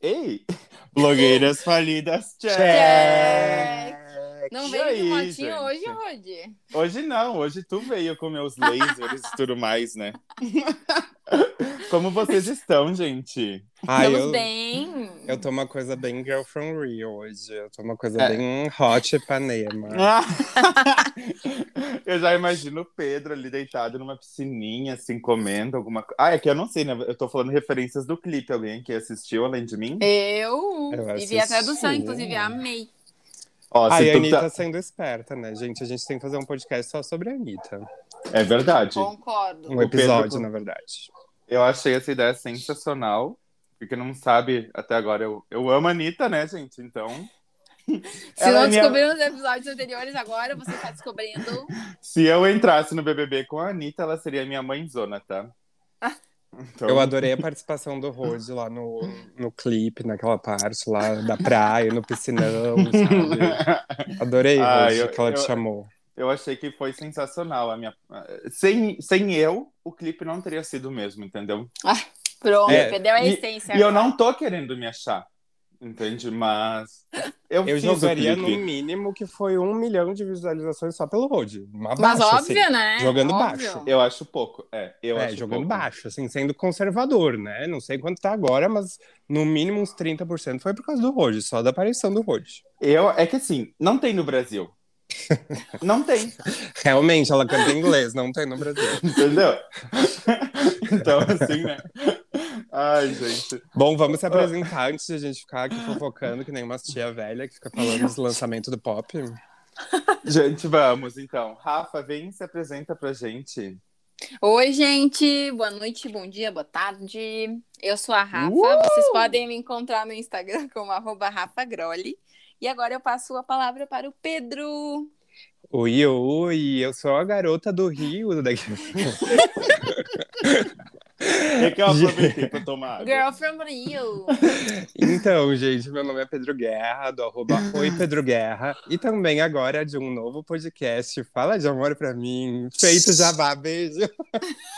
Ei! Blogueiras falidas, check! Check! Não veio aí, de motinho gente? hoje, Rod? Hoje não, hoje tu veio com meus lasers e tudo mais, né? Como vocês estão, gente? Ai, Estamos eu, bem. eu tô uma coisa bem girl from Rio hoje. Eu tô uma coisa É. bem hot Ipanema. eu já imagino o Pedro ali deitado numa piscininha, assim, comendo alguma coisa. Ah, é que eu não sei, né? Eu tô falando referências do clipe. Alguém que assistiu além de mim? Eu, Eu e vi a tradução, inclusive, amei. Ó, a Anitta tá- sendo esperta, né, gente? A gente tem que fazer um podcast só sobre a Anitta. É verdade. Concordo. Um episódio, Pedro- na verdade. Eu achei essa ideia sensacional. Porque não sabe, até agora eu, eu amo a Anitta, né, gente? Então. Se ela não é minha- descobriram nos episódios anteriores, agora você está descobrindo. Se eu entrasse no BBB com a Anitta, ela seria minha mãezona, tá? Então, Eu adorei a participação do Rose lá no, no clipe, naquela parte lá da praia, no piscinão, sabe? Adorei, Ah, Rose, eu- que ela te eu- chamou. Eu achei que foi sensacional. A minha... sem, sem eu, o clipe não teria sido o mesmo, entendeu? Pronto, É, perdeu a e- essência. E eu não tô querendo me achar, entende? Mas eu, Eu jogaria no mínimo que foi um milhão de visualizações só pelo Rode. Uma Mas baixa, óbvio, assim. né? Jogando Óbvio. baixo. Eu acho pouco, é. Eu é, acho jogando pouco. baixo, assim, sendo conservador, né? Não sei quanto tá agora, mas no mínimo uns 30% foi por causa do Rode, só da aparição do Rode. Eu, é que assim, não tem no Brasil. Não tem, Realmente, ela canta em inglês, não tem no Brasil. entendeu? então, assim, né? Ai, gente. Bom, vamos se apresentar antes de a gente ficar aqui fofocando, que nem umas tia velha que fica falando dos lançamentos do pop. Gente, vamos então. Rafa, vem e se apresenta pra gente. Oi, gente. Boa noite, bom dia, boa tarde. Eu sou a Rafa. Uh! Vocês podem me encontrar no Instagram como arroba Rafa Groli. E agora eu passo a palavra para o Pedro. Oi, oi, eu sou a garota do Rio. Daqui... É que eu aproveitei pra tomar água. Girl from Rio. Então, gente, meu nome é Pedro Guerra, do arroba Oi Pedro Guerra. E também agora de um novo podcast, Fala de Amor Pra Mim. Feito jabá, beijo.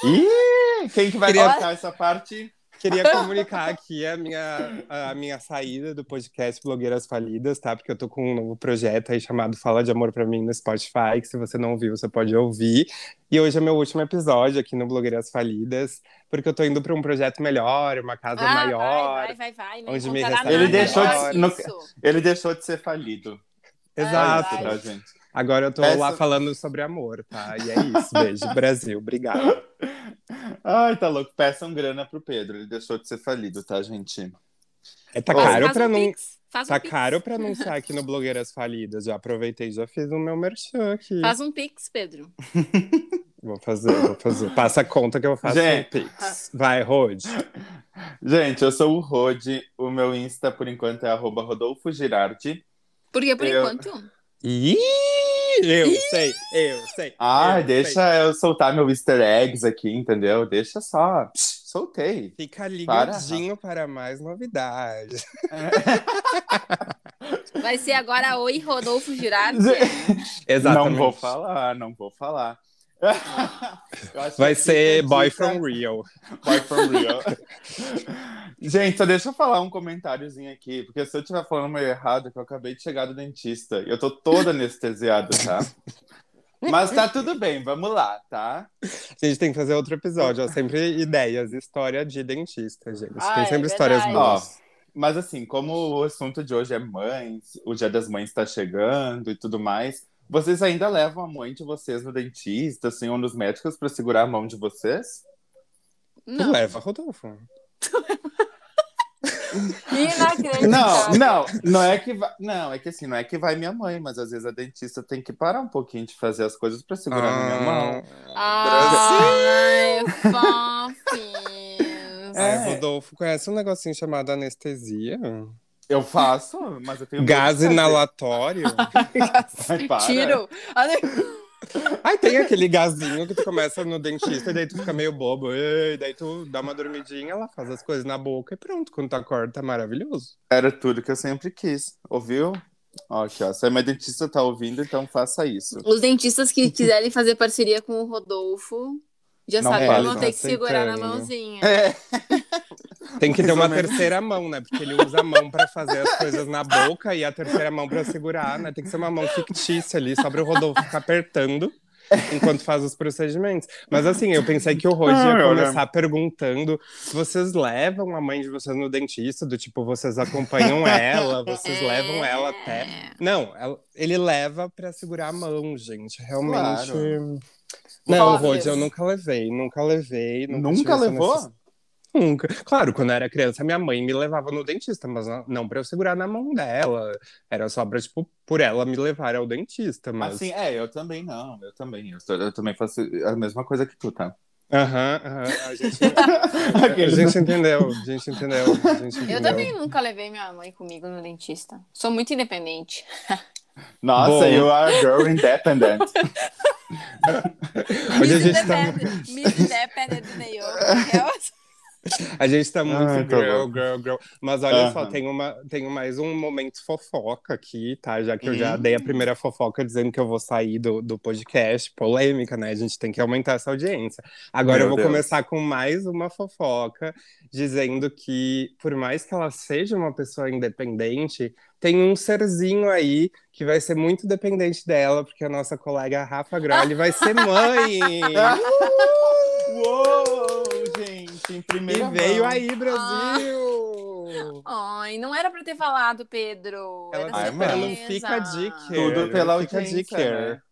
Ih, quem que vai cortar essa parte? Queria comunicar aqui a minha, a minha saída do podcast Blogueiras Falidas, tá? Porque eu tô com um novo projeto aí chamado Fala de Amor Pra Mim no Spotify, que se você não ouviu, você pode ouvir. E hoje é meu último episódio aqui no Blogueiras Falidas, porque eu tô indo pra um projeto melhor, uma casa Ah, maior. vai, vai, vai, vai. Não onde me restaura- Ele nada deixou de- no-. Ele deixou de ser falido. Exato. Vai. isso, tá, gente? Agora eu tô Essa- lá falando sobre amor, tá? E é isso. Beijo, Brasil. Obrigado. Ai, tá louco. Peçam grana pro Pedro. Ele deixou de ser falido, tá, gente? É, tá Ô, caro pra um não. pix, faz um Tá pix. caro pra anunciar aqui no Blogueiras Falidas. Já aproveitei e já fiz o meu merchan aqui. Faz um pix, Pedro. Vou fazer, vou fazer. Passa a conta que eu faço Gente. um Pix. Vai, Rod. Gente, eu sou o Rode. O meu Insta, por enquanto, é arroba Rodolfo Girardi. Porque por Eu- enquanto. Ih, eu sei, eu sei. Ah, eu deixa sei. eu soltar meu easter eggs aqui, entendeu? Deixa só. Psh, soltei. Fica ligadinho para, mais novidades. Vai ser agora Oi, Rodolfo Girardi. Exatamente. Não vou falar, não vou falar. Vai ser Boy dica- from Rio. Boy from Real. Gente, só deixa eu falar um comentáriozinho aqui, porque se eu estiver falando meio errado, que eu acabei de chegar do dentista e eu tô toda anestesiada, tá? Mas tá tudo bem, vamos lá, tá? A gente tem que fazer outro episódio. Ó, sempre ideias, história de dentista, gente. Ah, tem é sempre histórias verdade. boas. Mas assim, como o assunto de hoje é mães, o Dia das Mães tá chegando e tudo mais, vocês ainda levam a mãe de vocês no dentista, assim, ou nos médicos pra segurar a mão de vocês? Tu Não. leva, Rodolfo. Inacreditável. Não, não, não é que vai, não, é que assim, não é que vai minha mãe, mas às vezes a dentista tem que parar um pouquinho de fazer as coisas pra segurar na minha mão. Ai, fofinhos. É. Ai, Rodolfo, conhece um negocinho chamado anestesia? Eu faço, mas eu tenho Gás inalatório? Ai. Tiro. Ai, tem aquele gazinho que tu começa no dentista e daí tu fica meio bobo. E daí tu dá uma dormidinha, ela faz as coisas na boca e pronto. Quando tu acorda, tá maravilhoso. Era tudo que eu sempre quis, ouviu? Ó, aqui, ó. Se a minha dentista tá ouvindo, então faça isso. Os dentistas que quiserem fazer parceria com o Rodolfo já Não que vão tá ter que segurar na mãozinha. É. Tem que ter uma terceira mão, né? Porque ele usa a mão pra fazer as coisas na boca e a terceira mão pra segurar, né? Tem que ser uma mão fictícia ali, só para o Rodolfo ficar apertando enquanto faz os procedimentos. Mas assim, eu pensei que o Rod ia começar perguntando se vocês levam a mãe de vocês no dentista, do tipo, vocês acompanham ela, vocês levam ela até. Não, ele leva pra segurar a mão, gente. Realmente. Claro. Não. Rod, eu nunca levei, nunca levei. Nunca essa levou? necess- Nunca. Claro, quando eu era criança, minha mãe me levava no dentista, mas não- pra eu segurar na mão dela. Era só pra, tipo, por ela me levar ao dentista. Mas. Assim, é, eu também não, eu também. Eu, tô- eu também faço a mesma coisa que tu, tá? Aham, aham. A gente. A gente entendeu, a gente entendeu. A gente entendeu. Eu também nunca levei minha mãe comigo no dentista. Sou muito independente. Nossa, Bom. you are girl independent. Hoje a gente tá, Miss Independent. A gente tá muito Ai, tá girl, girl, girl. Mas olha só, Aham. tenho, uma, tenho mais um momento fofoca aqui, tá? Já que eu já Hum. dei a primeira fofoca dizendo que eu vou sair do, do podcast. Polêmica, né? A gente tem que aumentar essa audiência. Agora Meu eu vou Deus. começar com mais uma fofoca, dizendo que, por mais que ela seja uma pessoa independente, tem um serzinho aí que vai ser muito dependente dela, porque a nossa colega Rafa Grolli vai ser mãe. Uou, em primeira E veio aí, Brasil! Ai, não era pra ter falado, Pedro. Ela Era Ai, fica care. Tudo pela audiência, care. né?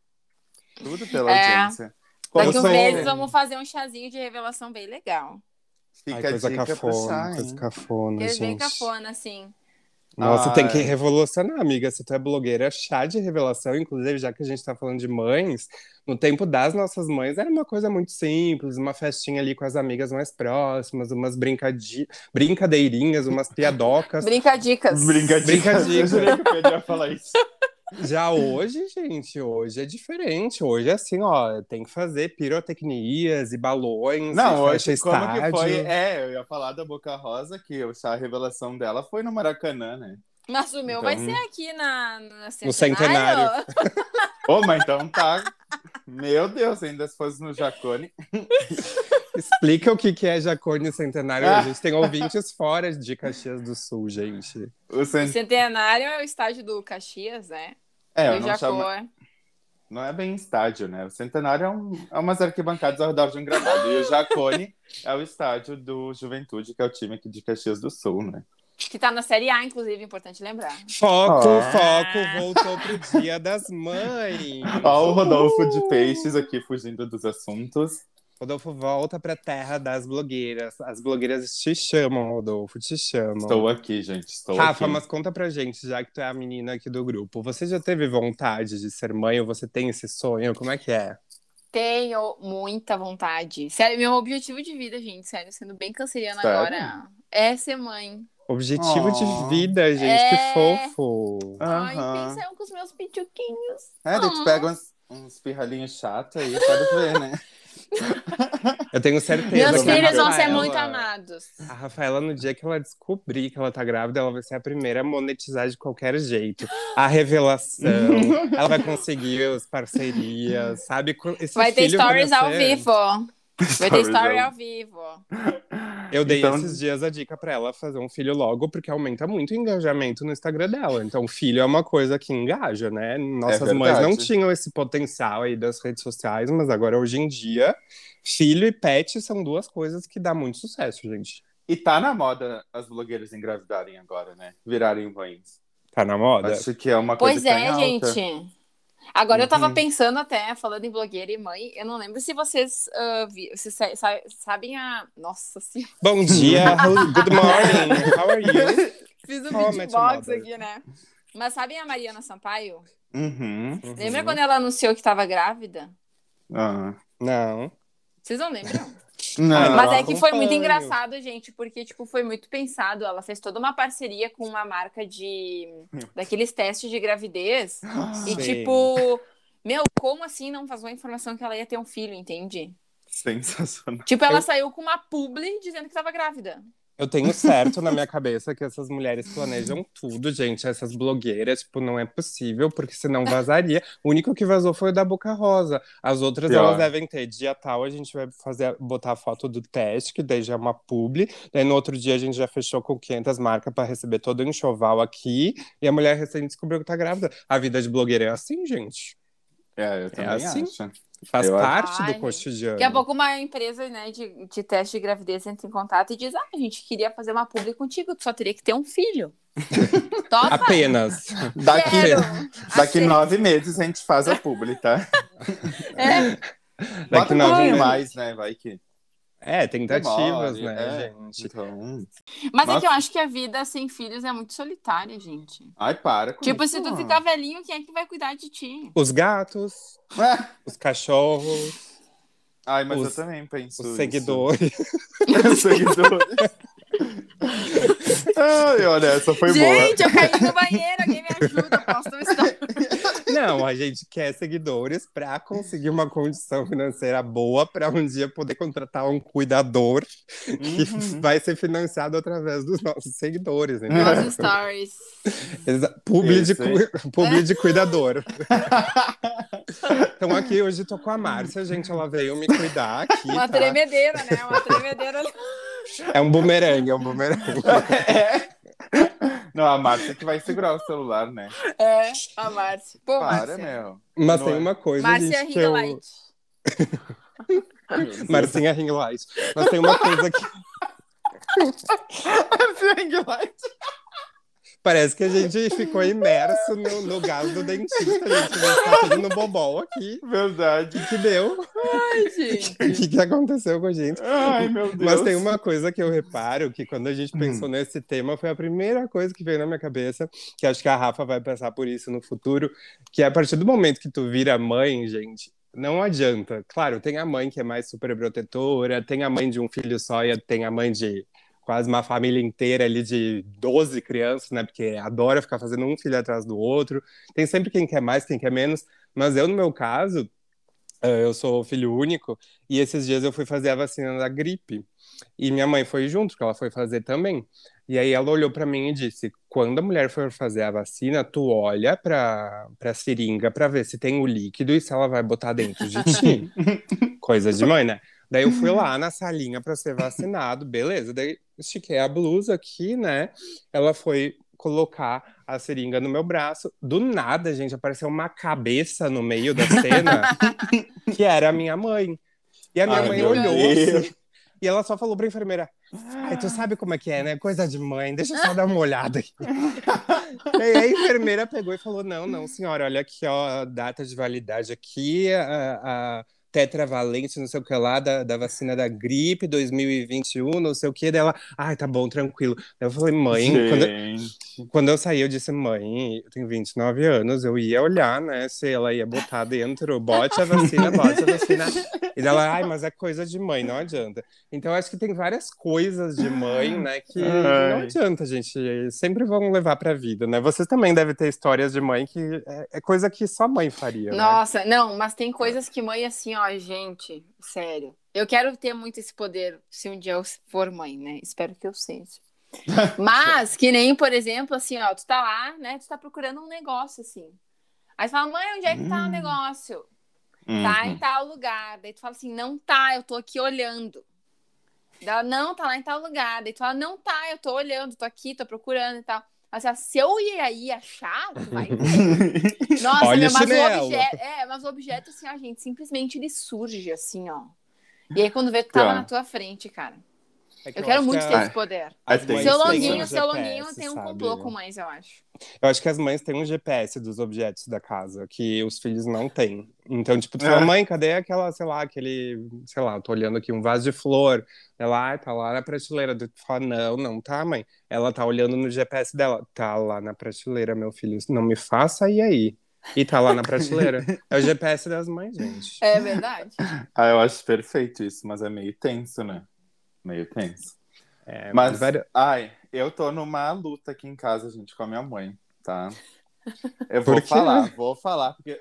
Tudo pela É. audiência. Daqui uns sou- meses vamos fazer um chazinho de revelação bem legal. Fica Ai, a coisa cafona, chá, coisa cafona, Eles bem gente. cafona, assim. Nossa, tem que revolucionar, amiga. Se tu é blogueira, chá de revelação, inclusive, já que a gente tá falando de mães, no tempo das nossas mães era uma coisa muito simples, uma festinha ali com as amigas mais próximas, umas brincadi... brincadeirinhas, umas piadocas. Brincadicas. Brincadicas. Brincadicas. Eu jurei que ia falar isso. Já hoje, gente, hoje é diferente. Hoje é assim, ó, tem que fazer pirotecnias e balões, Não, e hoje, como estádio. que foi? É, eu ia falar da Boca Rosa, que a revelação dela foi no Maracanã, né? Mas o meu vai Então- ser aqui na, na No centenário. Ô, mas então tá. Meu Deus, ainda se fosse no Jacone. Explica o que que é Jacone Centenário. Ah. A gente tem ouvintes fora de Caxias do Sul, gente. O O cent... centenário é o estádio do Caxias, né? É, eu o não, Jacó chamo... não é bem estádio, né? O Centenário é, um... é umas arquibancadas ao redor de um gramado. E o Jacone é o estádio do Juventude, que é o time aqui de Caxias do Sul, né? que tá na Série A, inclusive, importante lembrar. Foco, Ah. foco, voltou pro Dia das Mães. Ó, o Rodolfo de Peixes aqui fugindo dos assuntos. Rodolfo volta pra terra das blogueiras. As blogueiras te chamam, Rodolfo, te chamam. Estou aqui, gente. Estou Rafa, aqui. mas conta pra gente, já que tu é a menina aqui do grupo. Você já teve vontade de ser mãe ou você tem esse sonho? Como é que é? Tenho muita vontade. Sério, meu objetivo de vida, gente, sério, sendo bem canceriana Sério? agora, é ser mãe. Objetivo Oh. de vida, gente, É. que fofo. Ai, pensa eu com os meus pituquinhos. É, daí tu pega uns, uns pirralhinhos chatos aí, quero ver, né? Eu tenho certeza. Meus filhos vão ser muito amados. A Rafaela, no dia que ela descobrir que ela tá grávida, ela vai ser a primeira a monetizar de qualquer jeito. A revelação, ela vai conseguir as parcerias, sabe? Esse Vai ter stories ao nascer. vivo. Vai ter Stories story ao- ao vivo. Eu dei Então- esses dias a dica pra ela fazer um filho logo, porque aumenta muito o engajamento no Instagram dela. Então, filho é uma coisa que engaja, né? Nossas mães não tinham esse potencial aí das redes sociais, mas agora, hoje em dia, filho e pet são duas coisas que dá muito sucesso, gente. E tá na moda as blogueiras engravidarem agora, né? Virarem mães. Tá na moda? Acho que é uma coisa Pois que tá em é, alta. gente. Agora eu tava Uhum. pensando até, falando em blogueira e mãe, eu não lembro se vocês, ah, vi- vocês sa- sa- sabem a. Nossa senhora. Bom dia, good morning, how are you? Fiz um Your beatbox aqui, né? Mas sabem a Mariana Sampaio? Uhum. Lembra quando ela anunciou que tava grávida? Ah. Não. Vocês não lembram? Não. Ah, Mas é que foi muito engraçado, gente, porque, tipo, foi muito pensado. Ela fez toda uma parceria com uma marca de... daqueles testes de gravidez. E, Sim. tipo... Meu, como assim não vazou a informação que ela ia ter um filho, entende? Sensacional. Tipo, ela saiu com uma publi dizendo que tava grávida. Eu tenho certo na minha cabeça que essas mulheres planejam tudo, gente. Essas blogueiras, tipo, não é possível, porque senão vazaria. O único que vazou foi o da Boca Rosa. As outras, Pior. elas devem ter dia tal, a gente vai fazer, botar a foto do teste, que daí já é uma publi. Daí no outro dia a gente já fechou com 500 marcas para receber todo o enxoval aqui. E a mulher recém descobriu que tá grávida. A vida de blogueira é assim, gente. É, eu também assim. acho. Faz Eu acho- parte Ai, do cotidiano. Daqui a pouco uma empresa né, de, de teste de gravidez entra em contato e diz: Ah, a gente queria fazer uma publi contigo, tu só teria que ter um filho. Topa? Apenas. Daqui, daqui nove meses a gente faz a publi, tá? É, Daqui Bota nove meses. mais, né? Vai que. É, tentativas, demore, né, é. gente? Então. Mas é que eu acho que a vida sem filhos é muito solitária, gente. Ai, para. Com Tipo, isso. se tu ficar velhinho, quem é que vai cuidar de ti? Os gatos, Ah, os cachorros, Ai, mas Os- eu também penso. os seguidores. Os seguidores. Ai, olha, essa foi gente, eu caí no banheiro, alguém me ajuda, posso um stop. Não, a gente quer seguidores para conseguir uma condição financeira boa para um dia poder contratar um cuidador que Uhum. vai ser financiado através dos nossos seguidores. Né? Nossos stories. Exa- Publi, de, cu- publi de cuidador. Então aqui hoje tô com a Márcia, gente. Ela veio me cuidar aqui. Uma tá? tremedeira, né? Uma tremedeira. É um bumerangue, é um bumerangue. É. Não, a Márcia que vai segurar o celular, né? É, a Márcia. Pô, Para, Márcia. meu. Mas tem é. uma coisa, Márcia gente, que eu... Marcinha Ring Light. Mas tem uma coisa que Márcia Ringlight. Parece que a gente ficou imerso no, no gás do dentista. A gente tá tudo no bobol aqui. Verdade. O que deu? Ai, gente. O que, que aconteceu com a gente? Ai, meu Deus. Mas tem uma coisa que eu reparo, que quando a gente Hum. pensou nesse tema, foi a primeira coisa que veio na minha cabeça, que acho que a Rafa vai pensar por isso no futuro, que é a partir do momento que tu vira mãe, gente, não adianta. Claro, tem a mãe que é mais super protetora, tem a mãe de um filho só e tem a mãe de quase uma família inteira ali de 12 crianças, né? Porque adora ficar fazendo um filho atrás do outro. Tem sempre quem quer mais, quem quer menos. Mas eu, no meu caso, eh, eu sou filho único, e esses dias eu fui fazer a vacina da gripe. E minha mãe foi junto, porque ela foi fazer também. E aí ela olhou para mim e disse: quando a mulher for fazer a vacina, tu olha para para seringa para ver se tem o líquido e se ela vai botar dentro de ti. Coisa de mãe, né? Daí eu fui lá na salinha para ser vacinado, beleza. Daí estiquei a blusa aqui, né? Ela foi colocar a seringa no meu braço. Do nada, gente, apareceu uma cabeça no meio da cena que era a minha mãe. E a minha Ai, mãe olhou assim, e ela só falou pra enfermeira: Ai, tu sabe como é que é, né? Coisa de mãe, deixa eu só dar uma olhada aqui. e a enfermeira pegou e falou: Não, não, senhora, olha aqui, ó, a data de validade aqui, a, a tetravalente, não sei o que lá, da, da vacina da gripe 2021, não sei o que dela. Ai, tá bom, tranquilo. Eu falei, mãe, quando, Gente. quando eu saí, eu disse, mãe, eu tenho 29 anos, eu ia olhar, né, se ela ia botar dentro, bote a vacina, bote a vacina. E ela, ai, mas é coisa de mãe, não adianta. Então, eu acho que tem várias coisas de mãe, né, que Ai. não adianta, gente, sempre vão levar pra vida, né? Vocês também devem ter histórias de mãe que é, é coisa que só mãe faria, né? Nossa, não, mas tem coisas que mãe, assim, ó, gente, sério. Eu quero ter muito esse poder se um dia eu for mãe, né? Espero que eu seja. Mas, que nem, por exemplo, assim, ó, tu tá lá, né? Tu tá procurando um negócio, assim. Aí tu fala, mãe, onde é que tá o Hum. negócio? Tá em Uhum. tal lugar. Daí tu fala assim, não tá, eu tô aqui olhando. Daí Ela, não, tá lá em tal lugar. Daí tu fala, não tá, eu tô olhando, tô aqui, tô procurando e tal. Mas assim, se eu ir aí achar, tu vai ver. Nossa, Olha meu, o mas o objeto. É, mas o objeto, assim, ó, gente, simplesmente ele surge assim, ó. E aí, quando vê, tu lá Tá. na tua frente, cara. É que Eu quero acho muito que ter a- esse poder. Tem mães Seu longuinho, um seu GPS, longuinho tem um sabe? complô com mães, eu acho. Eu acho que as mães têm um GPS dos objetos da casa, que os filhos não têm. Então, tipo, tu fala, É. mãe, cadê aquela, sei lá, aquele, sei lá, tô olhando aqui um vaso de flor. Ela, ah, tá lá na prateleira. Tu fala, não, não tá, mãe. Ela tá olhando no GPS dela. Tá lá na prateleira, meu filho. Não me faça ir aí. E tá lá na prateleira. É o GPS das mães, gente. É verdade. Ah, eu acho perfeito isso, mas é meio tenso, né? Meio tenso. É, Mas, várias- ai, eu tô numa luta aqui em casa, gente, com a minha mãe, tá? Eu vou falar, vou falar, porque.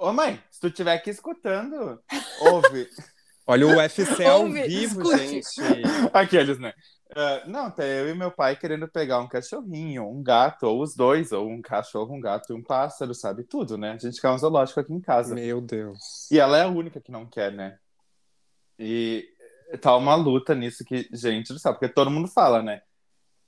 Ô, mãe, se tu estiver aqui escutando, ouve. Olha o UFC ao Ouve, vivo, escute. gente. Aqueles, né? Ah, não, tá eu e meu pai querendo pegar um cachorrinho, um gato, ou os dois, ou um cachorro, um gato e um pássaro, sabe? Tudo, né? A gente quer um zoológico aqui em casa. Meu Deus. E ela é a única que não quer, né? E tá uma luta nisso que, gente, não sabe, porque todo mundo fala, né?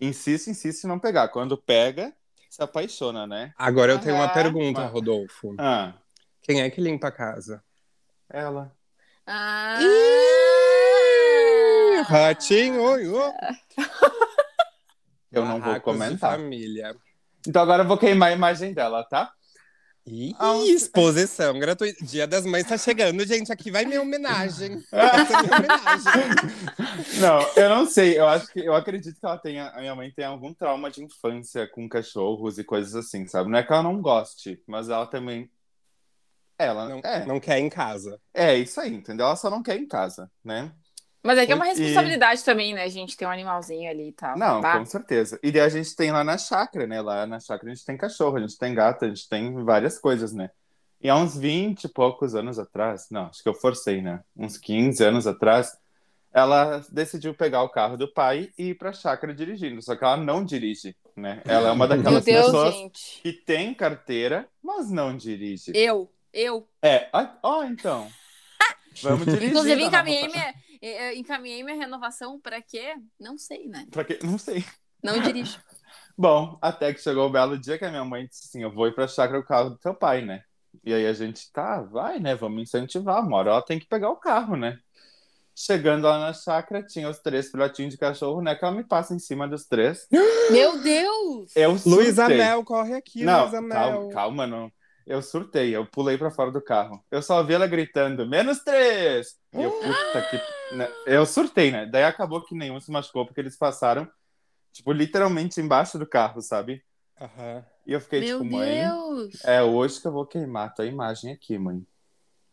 Insiste, insiste em não pegar. Quando pega, se apaixona, né? Agora eu tenho uma Aham. pergunta, Ah. Rodolfo. Ah, Quem é que limpa a casa? ela. Ah! Ratinho, oi, oi. Eu não vou Barracos de comentar. família. Então agora eu vou queimar a imagem dela, tá? Ih, Ah, exposição gratuita. Dia das Mães tá chegando, gente. Aqui vai minha homenagem. Essa é minha homenagem. Não, eu não sei. Eu acho que eu acredito que ela tenha. A minha mãe tem algum trauma de infância com cachorros e coisas assim, sabe? Não é que ela não goste, mas ela também. Ela Não, é. não quer em casa. É isso aí, entendeu? Ela só não quer em casa, né? Mas é que é uma E- responsabilidade também, né? A gente tem um animalzinho ali e tal. Não, Bah. com certeza. E daí a gente tem lá na chácara, né? Lá na chácara a gente tem cachorro, a gente tem gato, a gente tem várias coisas, né? E há uns 20 e poucos anos atrás, não, acho que eu forcei, né? Uns 15 anos atrás, ela decidiu pegar o carro do pai e ir pra chácara dirigindo. Só que ela não dirige, né? Ela é uma daquelas Deus, pessoas gente. que tem carteira, mas não dirige. Eu, eu. É, ó, ó, então. Vamos dirigir. Inclusive, encaminhei minha, eh, eh, encaminhei minha renovação pra quê? Não sei, né? Pra quê? Não sei. Não dirijo. Bom, até que chegou o belo dia que a minha mãe disse assim: Eu vou ir pra chácara o carro do teu pai, né? E aí a gente, tá, vai, né? Vamos incentivar. Uma hora ela tem que pegar o carro, né? Chegando lá na chácara, tinha os três filhotinhos de cachorro, né? Que ela me passa em cima dos três. Meu Deus! Eu Luísa surtei. Mel, corre aqui, Não, Luísa Mel. calma, calma, não. Eu surtei, eu pulei pra fora do carro. Eu só vi ela gritando, menos três! E eu, puta que. né? Eu surtei, né? Daí acabou que nenhum se machucou, porque eles passaram, tipo, literalmente embaixo do carro, sabe? Aham. E eu fiquei Meu tipo, mãe. Deus! É hoje que eu vou queimar tua imagem aqui, mãe.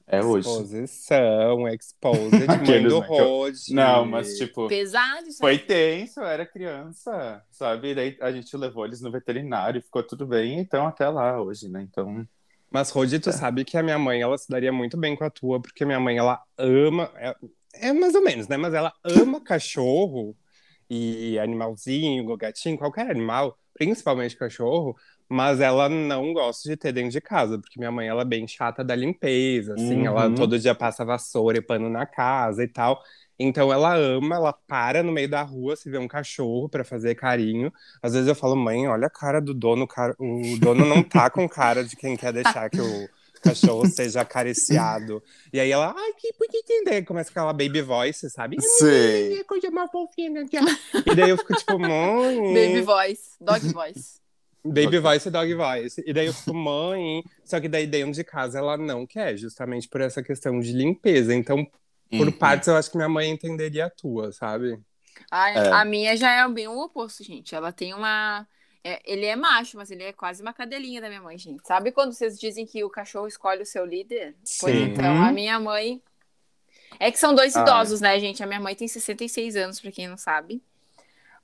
É hoje. Exposição, exposed, mãe do né, eu-. Não, mas tipo, Pesado isso foi aí. tenso, eu era criança, sabe? E daí a gente levou eles no veterinário, ficou tudo bem, então até lá hoje, né? Então, Mas, Rodi, tu sabe que a minha mãe, ela se daria muito bem com a tua, porque minha mãe, ela ama... É, é mais ou menos, né? Mas ela ama cachorro e animalzinho, gatinho, qualquer animal, principalmente cachorro, mas ela não gosta de ter dentro de casa, porque minha mãe, ela é bem chata da limpeza, assim, Uhum. ela todo dia passa vassoura e pano na casa e tal. Então ela ama, ela para no meio da rua se vê um cachorro pra fazer carinho. Às vezes eu falo, mãe, olha a cara do dono, o cara- o dono não tá com cara de quem quer deixar que o cachorro seja acariciado. E aí ela, ai, que bonitinho. Daí começa aquela baby voice, sabe? Sei. É coisa mais fofinha. tia. E daí eu fico tipo, mãe. Baby voice, dog voice. Baby voice e dog voice. E daí eu fico, mãe. Só que daí dentro de casa ela não quer, justamente por essa questão de limpeza. Então, por Uhum. partes, eu acho que minha mãe entenderia a tua, sabe? A, É. a minha já é bem o oposto, gente. Ela tem uma. é, ele é macho, mas ele é quase uma cadelinha da minha mãe, gente. Sabe quando vocês dizem que o cachorro escolhe o seu líder? Pois Sim. então, a minha mãe. É que são dois Ah. idosos, né, gente? A minha mãe tem 66 anos, pra quem não sabe.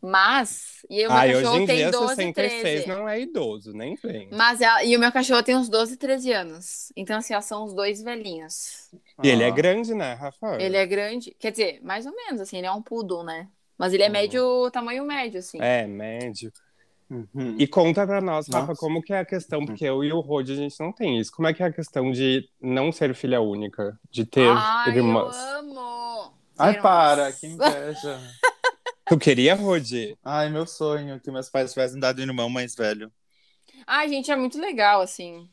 Mas. E o meu Ai, hoje cachorro em tem dia, 12, 66 13. não é idoso, nem vem. Mas ela, e o meu cachorro tem uns 12, 13 anos. Então, assim, são os dois velhinhos. E ele é Ah. grande, né, Rafa? Ele é grande, quer dizer, mais ou menos, assim, ele é um poodle, né? Mas ele é Uhum. médio, tamanho médio, assim. É, médio. Uhum. E conta pra nós, Rafa, Nossa. como que é a questão, porque eu e o Rod, a gente não tem isso. Como é que é a questão de não ser filha única, de ter Ai, irmãs? eu amo! Ai, Irmãs. para, que inveja. Tu queria, Rod? Ai, meu sonho que meus pais tivessem dado um irmão mais velho. Ai, gente, é muito legal, assim.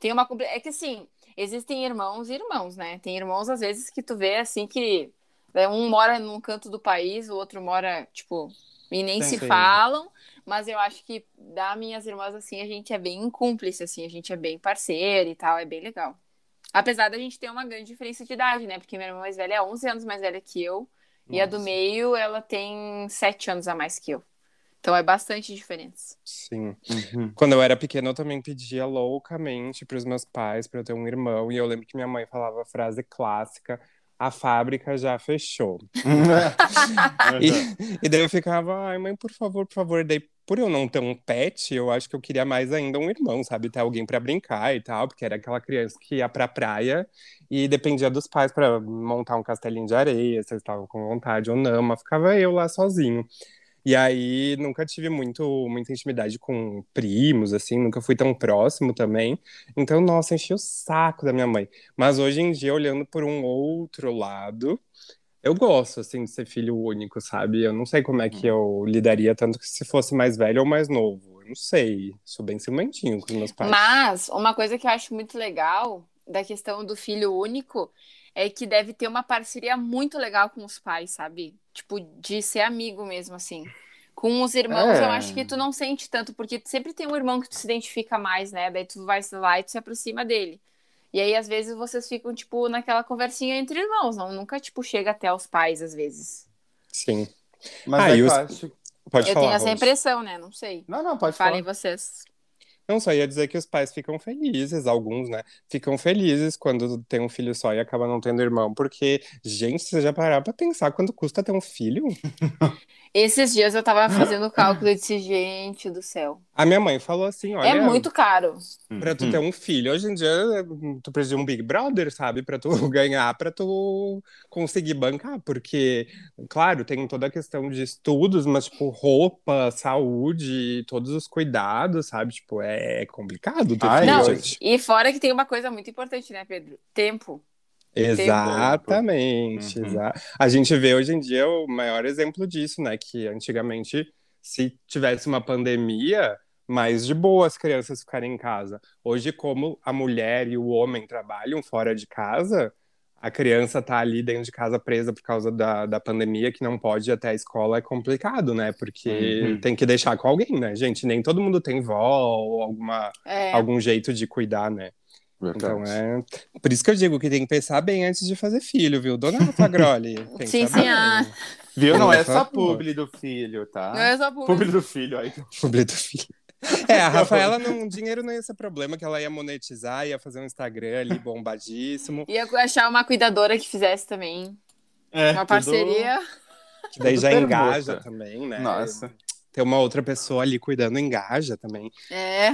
Tem uma... É que, assim, existem irmãos e irmãos, né? Tem irmãos, às vezes, que tu vê, assim, que né, um mora num canto do país, o outro mora, tipo... E nem Sim, se falam, mas eu acho que da minhas irmãs, assim, a gente é bem cúmplice, assim, a gente é bem parceira e tal, é bem legal. Apesar da gente ter uma grande diferença de idade, né? Porque minha irmã mais velha é 11 anos mais velha que eu, e a do meio, ela tem 7 anos a mais que eu. Então é bastante diferença. Sim. Uhum. Quando eu era pequena, eu também pedia loucamente pros meus pais pra eu ter um irmão. E eu lembro que minha mãe falava a frase clássica: a fábrica já fechou. e, e daí eu ficava, ai, mãe, por favor, por favor. Daí, por eu não ter um pet, eu acho que eu queria mais ainda um irmão, sabe? Ter alguém para brincar e tal, porque era aquela criança que ia pra praia e dependia dos pais para montar um castelinho de areia, se eles estavam com vontade ou não, mas ficava eu lá sozinho. E aí nunca tive muito, muita intimidade com primos, assim, nunca fui tão próximo também. Então, nossa, enchi o saco da minha mãe. Mas hoje em dia, olhando por um outro lado, eu gosto, assim, de ser filho único, sabe? Eu não sei como é que eu lidaria tanto se fosse mais velho ou mais novo. Eu não sei. Sou bem ciumentinho com os meus pais. Mas uma coisa que eu acho muito legal da questão do filho único é que deve ter uma parceria muito legal com os pais, sabe? Tipo, de ser amigo mesmo, assim. Com os irmãos, É. eu acho que tu não sente tanto, porque sempre tem um irmão que tu se identifica mais, né? Daí tu vai lá e tu se aproxima dele. E aí, às vezes, vocês ficam, tipo, naquela conversinha entre irmãos, não? Nunca, tipo, chega até os pais, às vezes. Sim. Mas Ah, é eu acho. Pode eu falar, tenho essa Rose. impressão, né? Não sei. Não, não, pode Falem falar. vocês. Não, só ia dizer que os pais ficam felizes, alguns, né? Ficam felizes quando tem um filho só e acaba não tendo irmão, porque, gente, você já parar pra pensar quanto custa ter um filho? Esses dias eu tava fazendo o cálculo e disse, gente do céu. A minha mãe falou assim, olha, É muito caro. pra tu ter um filho, hoje em dia tu precisa de um Big Brother, sabe? Pra tu ganhar, pra tu conseguir bancar, porque, claro, tem toda a questão de estudos, mas, tipo, roupa, saúde, todos os cuidados, sabe? Tipo, é complicado ter Ai, filho, Não, gente. e fora que tem uma coisa muito importante, né, Pedro? Tempo. Exatamente. Uhum. exa- A gente vê hoje em dia o maior exemplo disso, né? Que antigamente, se tivesse uma pandemia, mais de boa as crianças ficarem em casa. Hoje, como a mulher e o homem trabalham fora de casa, a criança tá ali dentro de casa presa por causa da, da pandemia, que não pode ir até a escola, é complicado, né? Porque Uhum. tem que deixar com alguém, né, gente? Nem todo mundo tem vó ou alguma, É. algum jeito de cuidar, né? Então Verdade. é. Por isso que eu digo que tem que pensar bem antes de fazer filho, viu? Dona Rafa Grolli. pensa Sim, sim, bem. ah. Viu? Não é só publi do filho, tá? Não é só público. Publi do filho. Aí. Publi do filho. É, a Rafaela, não, dinheiro não ia ser problema, que ela ia monetizar, ia fazer um Instagram ali bombadíssimo, Ia achar uma cuidadora que fizesse também. É, Uma tudo- parceria. que daí já permuta. engaja também, né? Nossa. Ter uma outra pessoa ali cuidando engaja também. É.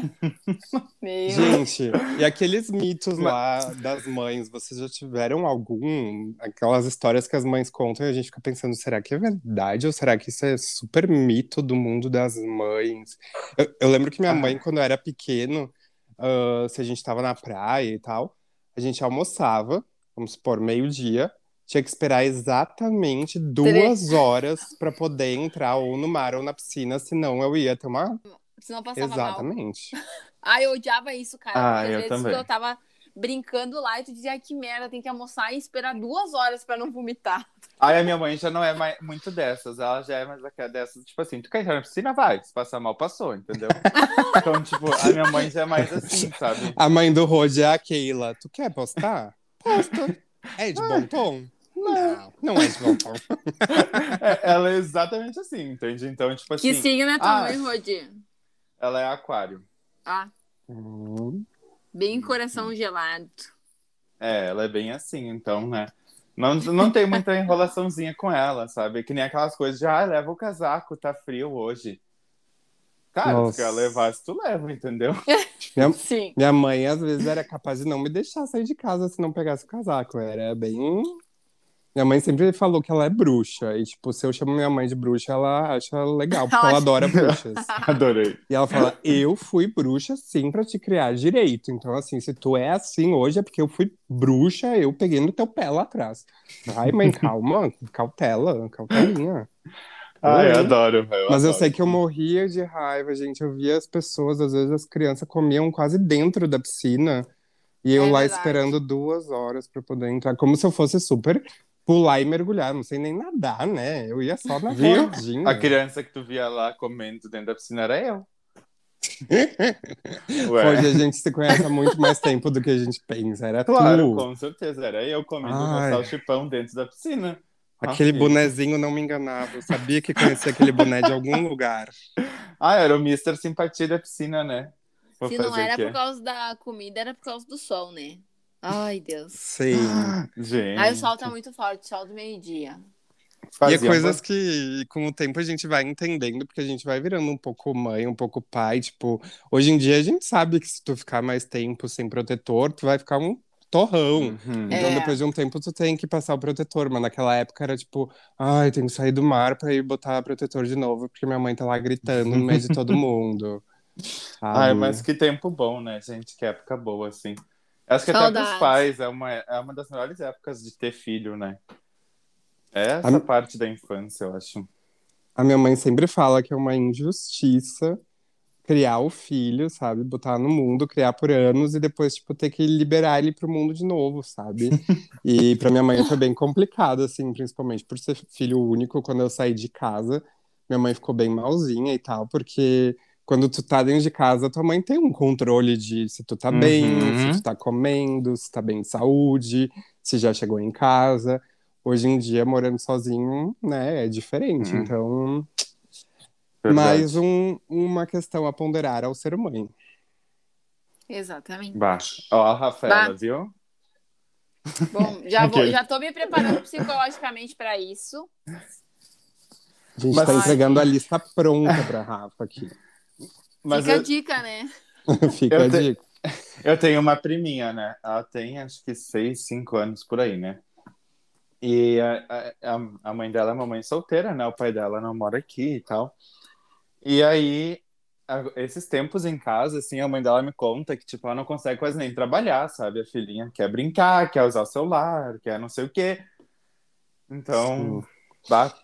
Gente, e aqueles mitos lá das mães, vocês já tiveram algum? Aquelas histórias que as mães contam e a gente fica pensando, será que é verdade ou será que isso é super mito do mundo das mães? Eu, eu lembro que minha Ah. mãe, quando eu era pequeno, ah, se a gente tava na praia e tal, a gente almoçava, vamos supor, meio-dia, tinha que esperar exatamente duas horas para poder entrar ou no mar ou na piscina, senão eu ia ter uma. Senão passava mal. Exatamente. Ai, eu odiava isso, cara. Ah, porque eu às vezes também. eu tava brincando lá e tu dizia, ai, que merda, tem que almoçar e esperar duas horas pra não vomitar. Aí a minha mãe já não é mais, muito dessas, ela já é mais aquela dessas, tipo assim, tu quer entrar na piscina? Vai, se passar mal, passou, entendeu? então, tipo, a minha mãe já é mais assim, sabe? A mãe do Rod é a Keila. Tu quer postar? Posta. É de bom tom? Não, não é tom. É, ela é exatamente assim, entende? Então, tipo assim, que signo é tua ah. mãe, Rodi? ela é aquário. Ah, bem coração gelado. É, ela é bem assim, então, né? Não, não tem muita enrolaçãozinha com ela, sabe? Que nem aquelas coisas de, ah, leva o casaco, tá frio hoje. Cara, Nossa. se quer levar, se tu leva, entendeu? Minha, Sim. minha mãe, às vezes, era capaz de não me deixar sair de casa se não pegasse o casaco. Era bem. Minha mãe sempre falou que ela é bruxa. E, tipo, se eu chamo minha mãe de bruxa, ela acha legal, porque Ela adora bruxas. Adorei. E ela fala: Eu fui bruxa sim pra te criar direito. Então, assim, se tu é assim hoje, é porque eu fui bruxa, eu peguei no teu pé lá atrás. Ai, mãe, calma, cautela, cautelinha. Ai, Oi. adoro, velho. Mas eu adoro. sei que eu morria de raiva, gente. Eu via as pessoas, às vezes as crianças comiam quase dentro da piscina. E eu É lá verdade. esperando duas horas pra poder entrar. Como se eu fosse super pular e mergulhar. Não sei nem nadar, né? Eu ia só na Viu? A criança que tu via lá comendo dentro da piscina era eu. Hoje a gente se conhece há muito mais tempo do que a gente pensa. Era claro, tu. com certeza. Era eu comendo Ai. um salchipão dentro da piscina. Aquele Ah, bonezinho não me enganava. Eu sabia que conhecia aquele boné de algum lugar. Ah, era o Mr. Simpatia da piscina, né? Vou Se não era por causa da comida, era por causa do sol, né? Ai, Deus. Sim. Gente. Aí o sol tá muito forte, sol do meio-dia. E fazia é coisas uma- que com o tempo a gente vai entendendo, porque a gente vai virando um pouco mãe, um pouco pai. Tipo, hoje em dia a gente sabe que se tu ficar mais tempo sem protetor, tu vai ficar um torrão. Uhum. Então, É. depois de um tempo, tu tem que passar o protetor. Mas naquela época era tipo, ai, tenho que sair do mar pra ir botar protetor de novo, porque minha mãe tá lá gritando no meio de todo mundo. Ai, sabe? mas que tempo bom, né, gente? Que época boa, assim. Acho que até Saudades. pros pais é uma, é uma das melhores épocas de ter filho, né? É essa A- parte da infância, eu acho. A minha mãe sempre fala que é uma injustiça criar o filho, sabe? Botar no mundo, criar por anos e depois, tipo, ter que liberar ele pro mundo de novo, sabe? E pra minha mãe foi bem complicado, assim, principalmente por ser filho único. Quando eu saí de casa, minha mãe ficou bem malzinha e tal, porque quando tu tá dentro de casa, tua mãe tem um controle de se tu tá bem, Uhum. se tu tá comendo, se tá bem de saúde, se já chegou em casa. Hoje em dia, morando sozinho, né, é diferente. Uhum. Então, Verdade. mais um- uma questão a ponderar ao ser mãe. Exatamente. Bah. Ó, a Rafaela, Bah. viu? Bom, já, vou, já tô me preparando psicologicamente pra isso. A gente Mas- tá entregando a lista pronta pra Rafa aqui. Mas Fica a eu, dica, né? Fica Eu a te- dica. eu tenho uma priminha, né? Ela tem acho que seis, cinco anos por aí, né? E a, a, a mãe dela é uma mãe solteira, né? O pai dela não mora aqui e tal. E aí, a- esses tempos em casa, assim, a mãe dela me conta que, tipo, ela não consegue quase nem trabalhar, sabe? A filhinha quer brincar, quer usar o celular, quer não sei o quê. Então, bah,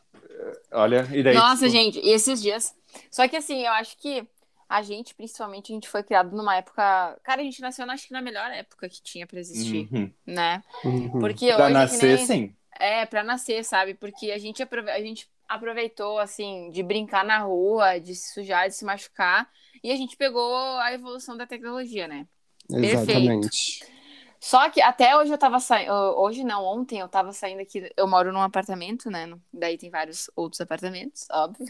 olha, e daí. Nossa, tipo, gente, e esses dias. Só que assim, eu acho que a gente, principalmente, a gente foi criado numa época. Cara, a gente nasceu, acho que na melhor época que tinha pra existir, uhum. né? Uhum. Porque Pra hoje. é nascer, nem- sim. É, pra nascer, sabe? Porque a gente, aprove... a gente aproveitou, assim, de brincar na rua, de se sujar, de se machucar. E a gente pegou a evolução da tecnologia, né? Exatamente. Só que até hoje eu tava saindo. Hoje não, ontem eu tava saindo aqui. Eu moro num apartamento, né? Daí tem vários outros apartamentos, óbvio.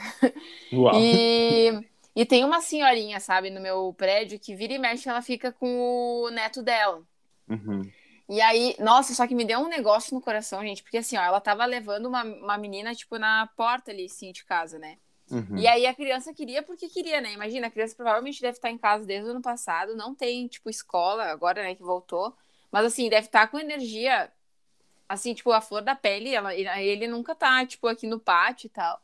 Uau. E, e tem uma senhorinha, sabe, no meu prédio que vira e mexe, ela fica com o neto dela. Uhum. E aí, nossa, só que me deu um negócio no coração, gente, porque assim, ó, ela tava levando uma, uma menina, tipo, na porta ali, assim, de casa, né? Uhum. E aí a criança queria porque queria, né? Imagina, a criança provavelmente deve estar em casa desde o ano passado, não tem, tipo, escola agora, né, que voltou. Mas assim, deve estar com energia, assim, tipo, a flor da pele, ela, ele nunca tá, tipo, aqui no pátio e tal.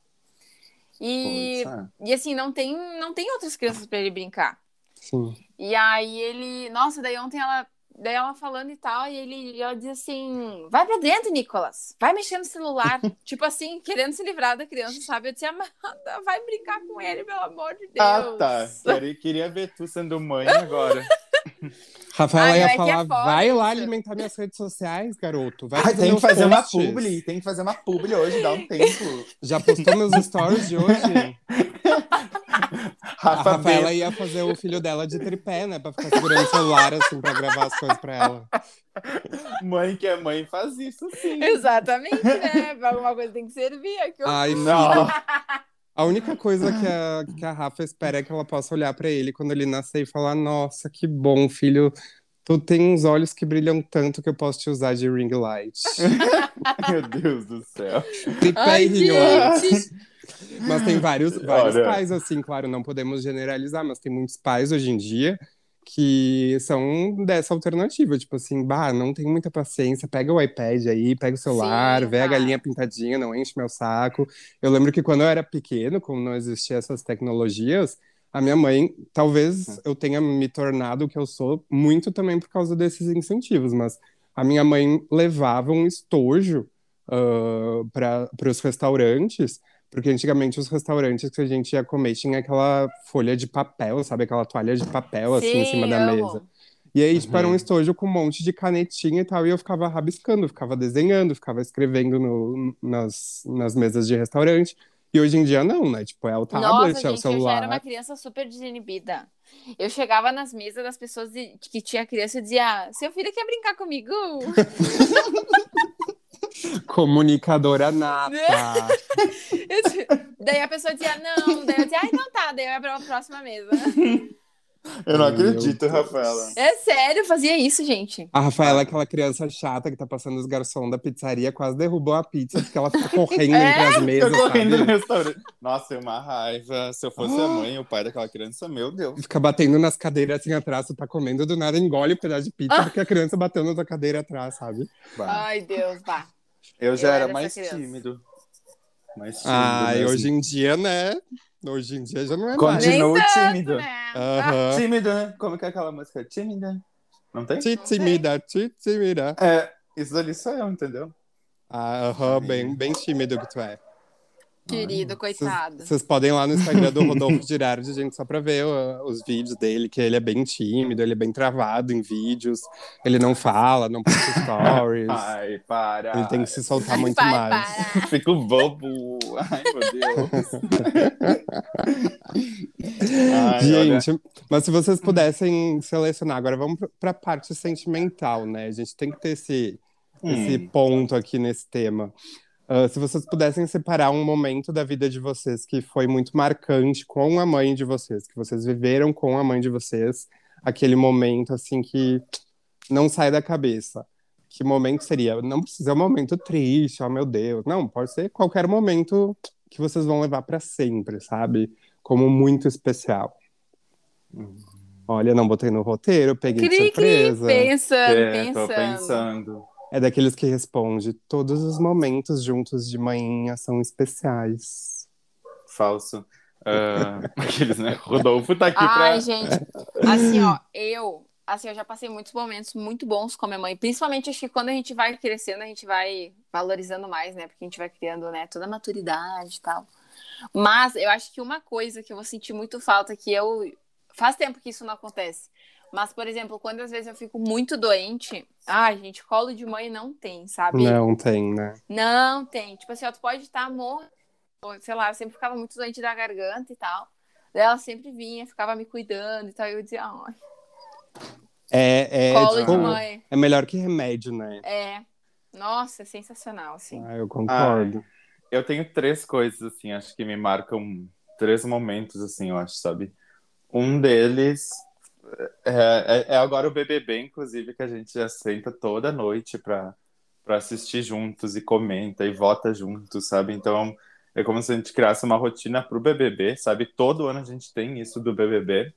E, é. e assim, não tem, não tem outras crianças pra ele brincar. Sim. E aí ele. Nossa, daí ontem ela. Daí ela falando e tal, e ele e ela diz assim: vai pra dentro, Nicolas. Vai mexer no celular. tipo assim, querendo se livrar da criança, sabe? Eu disse, Amanda, vai brincar com ele, pelo amor de Deus. Ah, tá. Queria, queria ver tu sendo mãe agora. Rafaela Ai, ia é é falar, foda vai lá alimentar minhas redes sociais, garoto. Vai Ai, tem que fazer uma posts. publi, tem que fazer uma publi hoje, dá um tempo. Já postou meus stories de hoje? A Rafa Rafaela B. ia fazer o filho dela de tripé, né? Pra ficar segurando o celular, assim, pra gravar as coisas pra ela. Mãe que é mãe faz isso sim. Exatamente, né? Alguma coisa tem que servir. é que eu- Ai, Não. A única coisa que a, que a Rafa espera é que ela possa olhar pra ele quando ele nascer e falar: Nossa, que bom, filho. Tu tem uns olhos que brilham tanto que eu posso te usar de ring light. Meu Deus do céu. Tripé Ai, e ring light. gente. Mas tem vários, vários Olha. pais, assim, claro, não podemos generalizar, mas tem muitos pais hoje em dia que são dessa alternativa, tipo assim, bah, não tenho muita paciência, pega o iPad aí, pega o celular, Sim, vê a cara. galinha pintadinha, não enche meu saco. Eu lembro que quando eu era pequeno, como não existiam essas tecnologias, a minha mãe, talvez eu tenha me tornado o que eu sou muito também por causa desses incentivos, mas a minha mãe levava um estojo para os restaurantes, porque antigamente os restaurantes que a gente ia comer tinha aquela folha de papel, sabe? Aquela toalha de papel assim em Sim, cima da amo. mesa. E aí, tipo, era um Uhum. estojo com um monte de canetinha e tal, e eu ficava rabiscando, ficava desenhando, ficava escrevendo no- nas, nas mesas de restaurante. E hoje em dia não, né? Tipo, é o tablet, Nossa, é o gente, eu já celular. era uma criança super desinibida. Eu chegava nas mesas das pessoas de- que tinha criança e dizia: Seu filho quer brincar comigo? Comunicadora nata. Disse- daí a pessoa dizia: Não. Daí eu dizia: Ai, não tá. Daí eu ia pra próxima mesa. Eu não Meu acredito, Deus. Rafaela. É sério, eu fazia isso, gente. A Rafaela é aquela criança chata que tá passando os garçons da pizzaria, quase derrubou a pizza porque ela fica correndo É? entre as mesas, Tô correndo no restaurante. Nossa, é uma raiva. Se eu fosse a mãe, o pai daquela criança, meu Deus. Fica batendo nas cadeiras assim atrás, tu tá comendo, do nada engole o pedaço de pizza Ah. porque a criança bateu na tua cadeira atrás, sabe? Bah. Ai, Deus, vá. Eu já eu era era mais tímido. Mais tímido. Ah, e mesmo. hoje em dia, né? Hoje em dia já não é Continua. mais. Continuo tímido. né? Aham. Tímido, né? Como que é aquela música? Tímida? Não tem? Ti- Tímida, ti- tímida. É, isso ali sou eu, entendeu? Ah, Aham, bem, bem tímido que tu é. Querido, coitado. Vocês podem ir lá no Instagram do Rodolfo Girardi, gente, só pra ver uh, os vídeos dele, que ele é bem tímido, ele é bem travado em vídeos, ele não fala, não posta stories. Ai, para. Ele tem que se soltar muito Vai mais. parar. Fico bobo. Ai, meu Deus. Ai, olha. Gente, mas se vocês pudessem selecionar, agora vamos pra- parte sentimental, né? A gente tem que ter esse, esse Hum. ponto aqui nesse tema. Ah, se vocês pudessem separar um momento da vida de vocês que foi muito marcante com a mãe de vocês, que vocês viveram com a mãe de vocês, aquele momento assim que não sai da cabeça. Que momento seria? Não precisa ser um momento triste, oh meu Deus. Não, pode ser qualquer momento que vocês vão levar para sempre, sabe? Como muito especial. Olha, não botei no roteiro, peguei de Cri, cri, surpresa. pensando, É, pensando. tô pensando. É daqueles que responde: todos os momentos juntos de manhã são especiais. Falso. Ah, aqueles, né? Rodolfo tá aqui Ai, pra. gente, assim, ó, eu, assim, eu já passei muitos momentos muito bons com a minha mãe, principalmente acho que quando a gente vai crescendo, a gente vai valorizando mais, né, porque a gente vai criando, né, toda a maturidade e tal. Mas eu acho que uma coisa que eu vou sentir muito falta, que eu, faz tempo que isso não acontece, mas, por exemplo, quando às vezes eu fico muito doente, ai, gente, colo de mãe não tem, sabe? Não tem, né? Não tem. Tipo assim, ó, tu pode estar morto, ou, sei lá, eu sempre ficava muito doente da garganta e tal. Daí ela sempre vinha, ficava me cuidando e tal. E eu dizia, ai, É, é, colo tipo, de mãe. é melhor que remédio, né? É. Nossa, é sensacional, assim. Ah, eu concordo. Eu tenho três coisas, assim, acho que me marcam três momentos, assim, eu acho, sabe? Um deles é, é- é agora o BBB, inclusive, que a gente já senta toda noite pra, pra assistir juntos e comenta e vota juntos, sabe? Então, é como se a gente criasse uma rotina pro BBB, sabe? Todo ano a gente tem isso do BBB.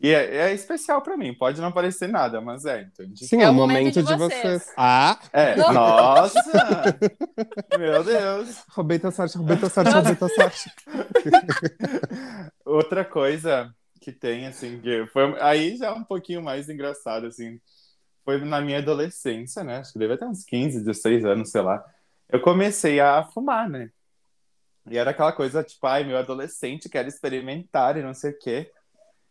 E é, é especial pra mim, pode não parecer nada, mas é, entende? Sim, É é o momento momento de de vocês. vocês. Ah, É, nossa! Meu Deus! roubei tua sorte, roubei tua sorte, roubei tua sorte. Outra coisa que tem, assim, que foi aí já é um pouquinho mais engraçado, assim, foi na minha adolescência, né? Acho que deve ter uns 15, 16 anos, sei lá. Eu comecei a fumar, né? E era aquela coisa, tipo, ai, meu adolescente quer experimentar e não sei o quê.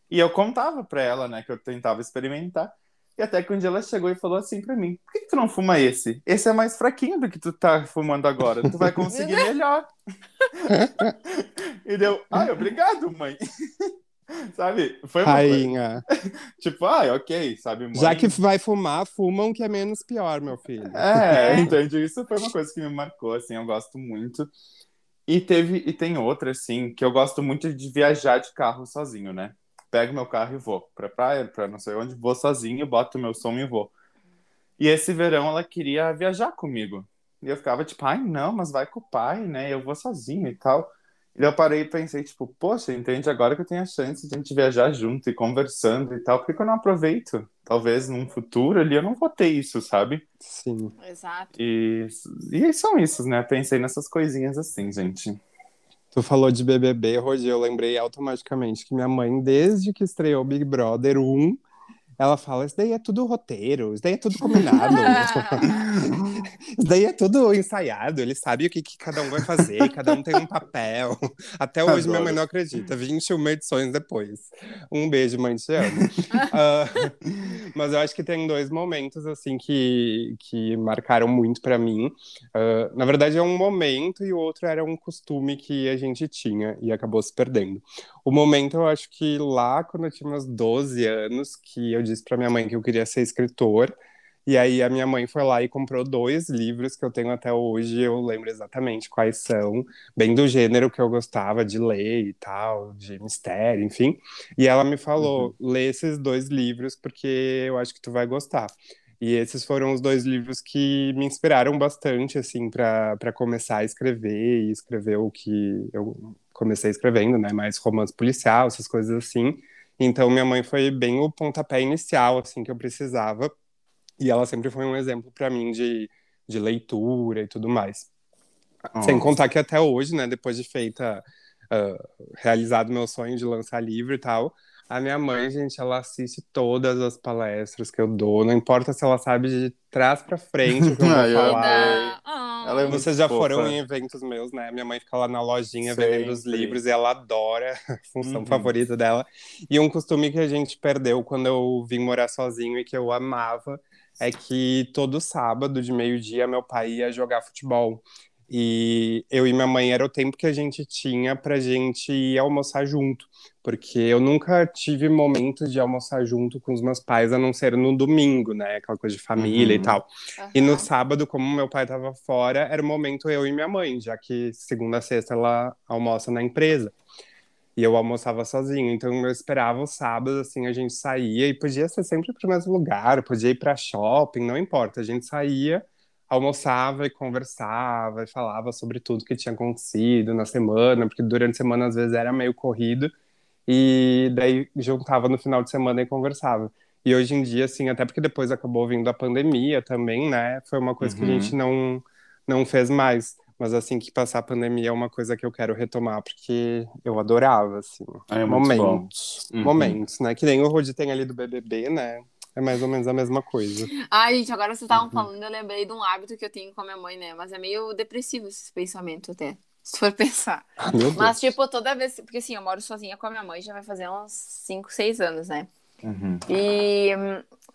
E eu contava pra ela, né, que eu tentava experimentar. E até que um dia ela chegou e falou assim pra mim: por que, que tu não fuma esse? Esse é mais fraquinho do que tu tá fumando agora. Tu vai conseguir melhor. e deu, ai, obrigado, mãe. sabe? Foi uma coisa, Rainha. tipo, ai, ok, sabe, mãe? Já que vai fumar, fumam que é menos pior, meu filho. É, É. entende? Isso foi uma coisa que me marcou, assim, eu gosto muito. E teve, e tem outra, assim, que eu gosto muito de viajar de carro sozinho, né? Pego meu carro e vou pra praia, pra não sei onde, vou sozinho, boto meu som e vou. E esse verão ela queria viajar comigo. E eu ficava tipo, ai, não, mas vai com o pai, né? Eu vou sozinho e tal. E eu parei e pensei, tipo, poxa, entende? Agora que eu tenho a chance de a gente viajar junto e conversando e tal, por que que eu não aproveito? Talvez num futuro ali eu não vou ter isso, sabe? Sim. Exato. E, e são isso, né? Pensei nessas coisinhas assim, gente. Tu falou de BBB, Rodi, eu lembrei automaticamente que minha mãe, desde que estreou Big Brother 1, ela fala: Isso daí é tudo roteiro, isso daí é tudo combinado, isso daí é tudo ensaiado. Ele sabe o que, que cada um vai fazer, cada um tem um papel. Até hoje minha Adoro. mãe não acredita, 21 edições depois. Um beijo, mãe, te amo. Ah, mas eu acho que tem dois momentos assim que, que marcaram muito pra mim. Ah, na verdade, é um momento e o outro era um costume que a gente tinha e acabou se perdendo. O momento, eu acho que lá, quando eu tinha meus 12 anos, que eu disse pra minha mãe que eu queria ser escritor. E aí a minha mãe foi lá e comprou dois livros que eu tenho até hoje, eu lembro exatamente quais são, bem do gênero que eu gostava de ler e tal, de mistério, enfim. E ela me falou: uhum. lê esses dois livros porque eu acho que tu vai gostar. E esses foram os dois livros que me inspiraram bastante, assim, para começar a escrever e escrever o que eu comecei escrevendo, né? Mais romance policial, essas coisas assim. Então, minha mãe foi bem o pontapé inicial, assim, que eu precisava. E ela sempre foi um exemplo para mim de, de leitura e tudo mais. Oh. Sem contar que até hoje, né, depois de feita, uh, realizado meu sonho de lançar livro e tal, a minha mãe, gente, ela assiste todas as palestras que eu dou, não importa se ela sabe de trás para frente o que eu vou falar. Ela é Vocês já fofa. foram em eventos meus, né? Minha mãe fica lá na lojinha Sempre. vendendo os livros e ela adora, a função uhum. favorita dela. E um costume que a gente perdeu quando eu vim morar sozinho e que eu amava é que todo sábado de meio-dia meu pai ia jogar futebol. E eu e minha mãe era o tempo que a gente tinha pra gente ir almoçar junto. Porque eu nunca tive momentos de almoçar junto com os meus pais, a não ser no domingo, né? Aquela coisa de família uhum. e tal. Uhum. E no sábado, como meu pai tava fora, era o momento eu e minha mãe, já que segunda a sexta ela almoça na empresa. E eu almoçava sozinho, então eu esperava o sábado, assim, a gente saía e podia ser sempre para o mesmo lugar, podia ir para shopping, não importa, a gente saía almoçava e conversava e falava sobre tudo que tinha acontecido na semana, porque durante a semana às vezes era meio corrido, e daí juntava no final de semana e conversava. E hoje em dia, assim, até porque depois acabou vindo a pandemia também, né? Foi uma coisa uhum. que a gente uhum. não, não fez mais. Mas assim que passar a pandemia é uma coisa que eu quero retomar, porque eu adorava, assim. É momentos. Uhum. Momentos, né? Que nem o Rodi tem ali do BBB, né? É mais ou menos a mesma coisa. Ai, gente, agora vocês estavam uhum. falando, eu lembrei de um hábito que eu tenho com a minha mãe, né? Mas é meio depressivo esse pensamento até. Se for pensar. Ah, Mas, tipo, toda vez. Porque assim, eu moro sozinha com a minha mãe já vai fazer uns 5, 6 anos, né? Uhum. E,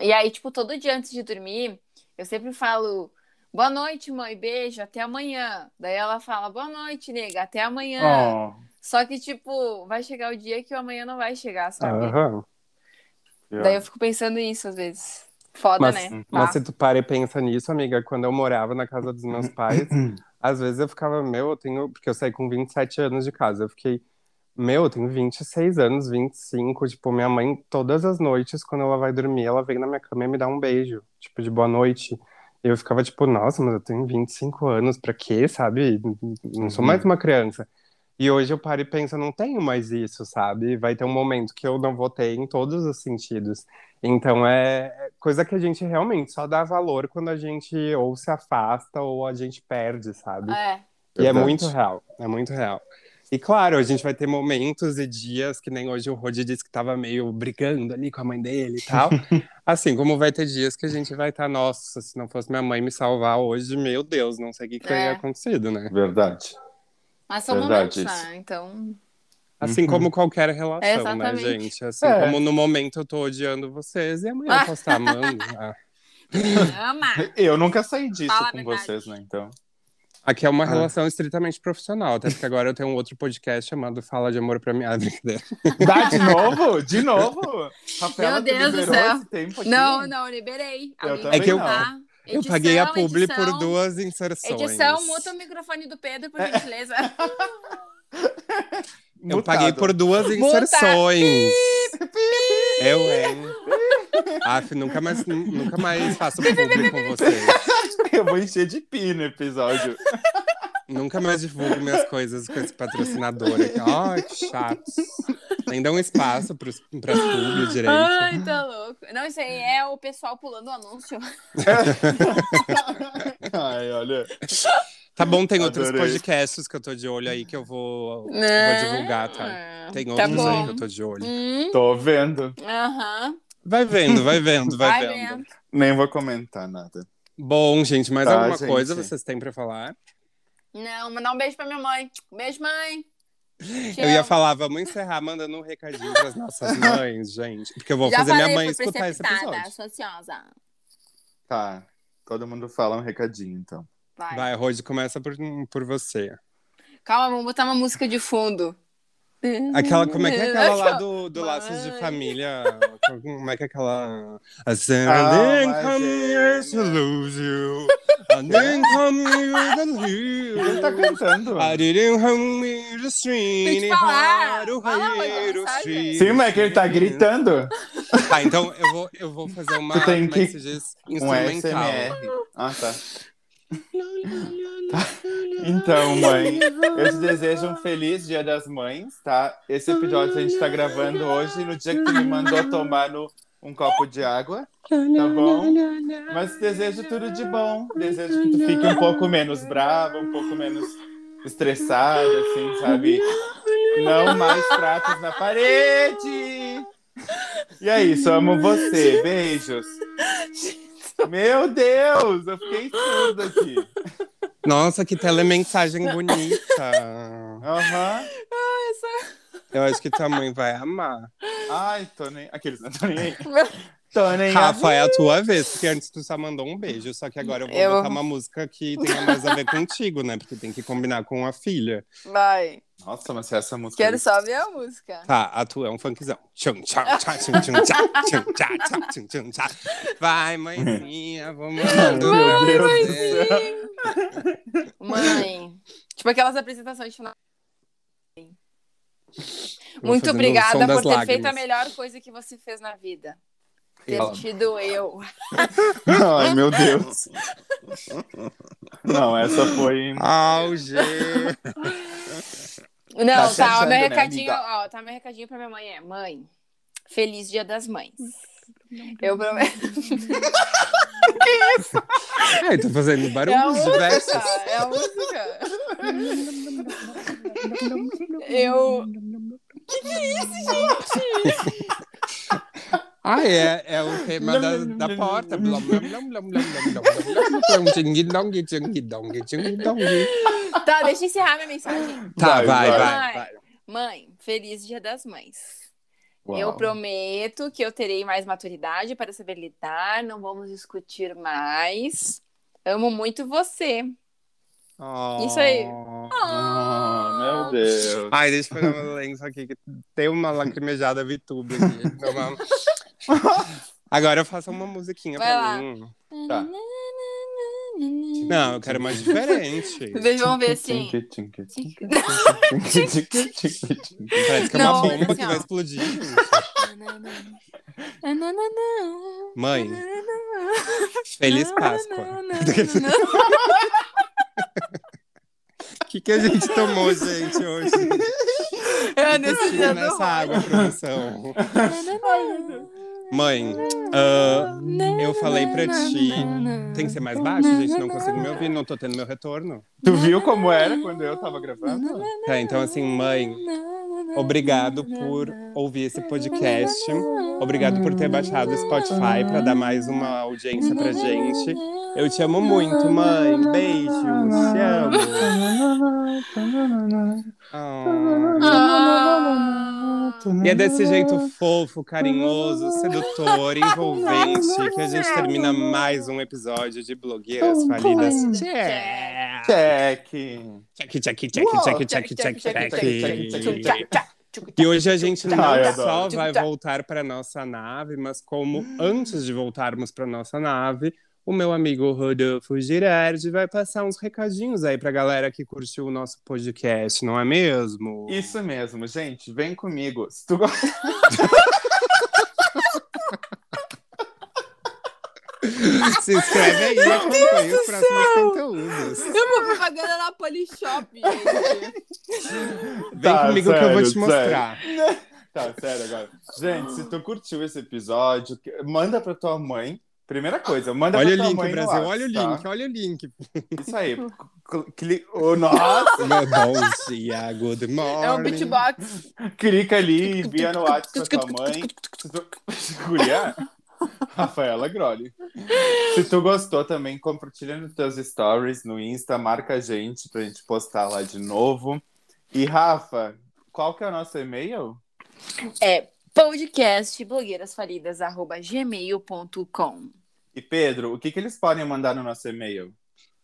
e aí, tipo, todo dia antes de dormir, eu sempre falo. Boa noite, mãe, beijo, até amanhã. Daí ela fala, boa noite, nega, até amanhã. Oh. Só que, tipo, vai chegar o dia que o amanhã não vai chegar, sabe? Uhum. Daí eu fico pensando nisso às vezes. Foda, mas, né? Mas tá. se tu para e pensa nisso, amiga, quando eu morava na casa dos meus pais, às vezes eu ficava, meu, eu tenho. Porque eu saí com 27 anos de casa. Eu fiquei, meu, eu tenho 26 anos, 25. Tipo, minha mãe, todas as noites, quando ela vai dormir, ela vem na minha cama e me dá um beijo, tipo, de boa noite. E eu ficava tipo, nossa, mas eu tenho 25 anos, pra quê, sabe? Não sou mais uhum. uma criança. E hoje eu paro e penso, não tenho mais isso, sabe? Vai ter um momento que eu não vou ter em todos os sentidos. Então é, é coisa que a gente realmente só dá valor quando a gente ou se afasta ou a gente perde, sabe? É. E Verdade. é muito real, é muito real. E claro, a gente vai ter momentos e dias que nem hoje o Rodi disse que tava meio brigando ali com a mãe dele e tal. assim como vai ter dias que a gente vai estar, tá, nossa, se não fosse minha mãe me salvar hoje, meu Deus, não sei o que, que é. teria acontecido, né? Verdade. Mas são Verdade, momentos, né? Então. Assim uhum. como qualquer relação, né, gente? Assim é. como no momento eu tô odiando vocês e amanhã ah. eu posso estar amando. Ah. Ama! Eu nunca saí disso Fala com vocês, né? Então. Aqui é uma ah. relação estritamente profissional, até porque agora eu tenho um outro podcast chamado Fala de Amor pra mim. Ah, brincadeira. Dá de novo? De novo? Rafaela, Meu Deus do céu. Não, não, liberei. Eu é que eu, tá? Edição, eu paguei a publi edição, por duas inserções. Edição, muta o microfone do Pedro, por gentileza. eu paguei por duas inserções. Eu, hein? Aff, nunca mais, nunca mais faço publi com vocês. Eu vou encher de pi no episódio. Nunca mais divulgo minhas coisas com esse patrocinador aqui. Ai, que chato. Nem dá um espaço para as públicas direito. Ai, tá louco. Não, isso aí é o pessoal pulando o anúncio. Ai, olha. Tá bom, tem Adorei. outros podcasts que eu tô de olho aí que eu vou, vou divulgar, tá? Tem tá outros tá aí que eu tô de olho. Hum. Tô vendo. Aham. Uhum. Vai vendo, vai vendo, vai, vai vendo. vendo. Nem vou comentar nada. Bom, gente, mais tá, alguma gente. coisa vocês têm para falar? Não, mandar um beijo pra minha mãe. Beijo, mãe. Te eu ia falar, vamos encerrar mandando um recadinho para as nossas mães, gente. Porque eu vou Já fazer minha mãe escutar esse episódio. Sou ansiosa. Tá. Todo mundo fala um recadinho, então. Vai, Vai Rose, começa por, por você. Calma, vamos botar uma música de fundo. Aquela, como é que é aquela lá do, do Laços de. Família? Como é que é aquela. I Ah, didn't mas come é- here to lose you. I didn't come here to Ele lose tá you. cantando. I didn't come here to Tem street que. Sim, mas é que ele tá gritando. Tá, então eu vou, eu vou fazer uma. Tu tem é que-? Um Instrumental. SMR. Ah, tá. Então, mãe, eu te desejo um feliz Dia das Mães, tá? Esse episódio a gente tá gravando hoje, no dia que tu me mandou tomar no, um copo de água, tá bom? Mas te desejo tudo de bom. Desejo que tu fique um pouco menos brava, um pouco menos estressada, assim, sabe? Não mais pratos na parede! E é isso, amo você. Beijos. Meu Deus, eu fiquei surdo aqui. Nossa, que telemensagem bonita. Aham. Eu acho que tua mãe vai amar. Ai, tô nem. Aqueles não tô nem aí. Tô nem Rafa, é a tua vez, porque antes tu só mandou um beijo, só que agora eu vou Eu- botar uma música que tenha mais a ver contigo, né? Porque tem que combinar com a filha. Vai. Nossa, mas se essa música. Quero só ver a música. Tá, a tua é um funkzão. Vai, mãezinha, vamos mandando você. céu. Mãe. tipo aquelas apresentações de final. Muito obrigada por ter lágrimas. feito a melhor coisa que você fez na vida. Ter Eu- tido eu. Ai, meu Deus. Não, essa foi. Auge! Não, Tá tá, ó, meu né, recadinho, amiga? ó, tá, meu recadinho pra minha mãe é, mãe, feliz dia das mães. Eu prometo. Ai, tô fazendo É a barulhos diversos. música, é a música. Eu. Ah, é, é o tema da, da porta. Tá, deixa eu encerrar minha mensagem. Tá, vai, vai. vai. Mãe, feliz Dia das Mães. Uau. Eu prometo que eu terei mais maturidade para saber lidar, não vamos discutir mais. Amo muito você. Oh, Isso aí. Oh. Meu Deus. Ai, deixa eu pegar meu lenço aqui, que tem uma lacrimejada VTube aqui. vamos. Agora eu faço uma musiquinha Vai pra lá. mim. Tá. Não, eu quero mais diferente. Vocês vão ver assim. Parece que é Não, uma bomba assim, que ó. vai explodir. Mãe, feliz Páscoa. O que, que a gente tomou, gente, hoje? É Descia nessa água, produção. Mãe, ah, eu falei pra ti. Tem que ser mais baixo, gente. Não consigo me ouvir, não tô tendo meu retorno. Tu viu como era quando eu tava gravando? Tá, então assim, mãe, obrigado por ouvir esse podcast. Obrigado por ter baixado o Spotify pra dar mais uma audiência pra gente. Eu te amo muito, mãe. Beijo, te amo. Ah. E é desse jeito fofo, carinhoso, sedutor, envolvente que a gente termina mais um episódio de Blogueiras Falidas. Check, Check. check, check, check, check, check, check, check. E hoje a gente não Ai, só vai voltar para nossa nave, mas como antes de voltarmos para nossa nave, o meu amigo Rodolfo Girardi vai passar uns recadinhos aí pra galera que curtiu o nosso podcast, não é mesmo? Isso mesmo, gente. Vem comigo. Se tu gosta. Se inscreve aí e acompanha os próximos conteúdos. Eu vou propaganda na Polishop, gente. Vem Tá, comigo que eu vou sério, te mostrar. Tá, sério agora. Gente, se tu curtiu esse episódio, manda pra tua mãe. Primeira coisa, manda Olha o pra tua link, mãe no Brasil, olha o Whats, tá? link, olha o link. Isso aí. Cl- cli- Oh, nossa! Meu bom dia, good morning. É um beatbox. Clica ali e envia no WhatsApp pra tua mãe. Guria? Rafaela Groli. Se tu gostou também, compartilha nos teus stories no Insta, marca a gente pra gente postar lá de novo. E Rafa, qual que é o nosso e-mail? É podcastblogueirasfalidas.gmail.com E Pedro, o que, que eles podem mandar no nosso e-mail?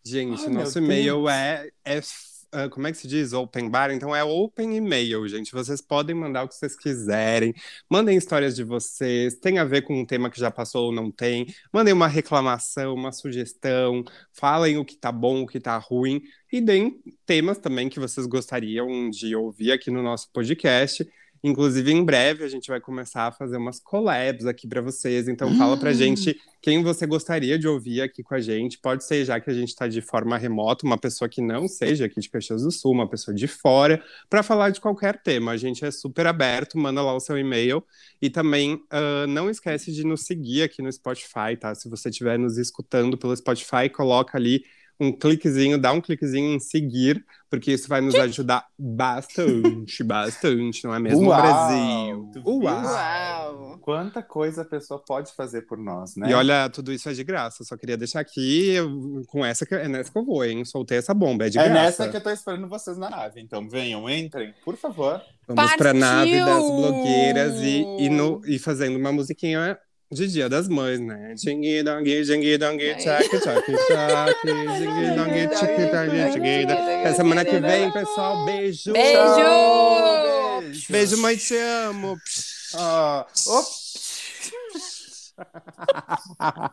Gente, Ai, nosso e-mail é, é uh, como é que se diz? Open bar. Então é open e-mail, gente. Vocês podem mandar o que vocês quiserem. Mandem histórias de vocês. Tem a ver com um tema que já passou ou não tem. Mandem uma reclamação, uma sugestão. Falem o que tá bom, o que tá ruim. E deem temas também que vocês gostariam de ouvir aqui no nosso podcast. Inclusive, em breve, a gente vai começar a fazer umas collabs aqui para vocês. Então, fala pra gente quem você gostaria de ouvir aqui com a gente. Pode ser, já que a gente está de forma remota, uma pessoa que não seja aqui de Caxias do Sul, uma pessoa de fora, para falar de qualquer tema. A gente é super aberto, manda lá o seu e-mail. E também uh, não esquece de nos seguir aqui no Spotify, tá? Se você estiver nos escutando pelo Spotify, coloca ali um cliquezinho, dá um cliquezinho em seguir, porque isso vai nos ajudar bastante, bastante, não é mesmo, Uau, Brasil? Uau. Uau! Quanta coisa a pessoa pode fazer por nós, né? E olha, tudo isso é de graça, só queria deixar aqui, com essa que, é nessa que eu vou, hein? Soltei essa bomba, é de é graça. É nessa que eu tô esperando vocês na nave, então venham, entrem, por favor. Vamos Partiu! pra nave das blogueiras e, e, no, e fazendo uma musiquinha de Dia das Mães, né? Ding dong, ding dong, tchac, tchac, tchac, ding dong, tchac, tchac, tchac. Até semana que vem, pessoal. Beijo! Beijo! Beijo, mãe, te amo. Ah, oh.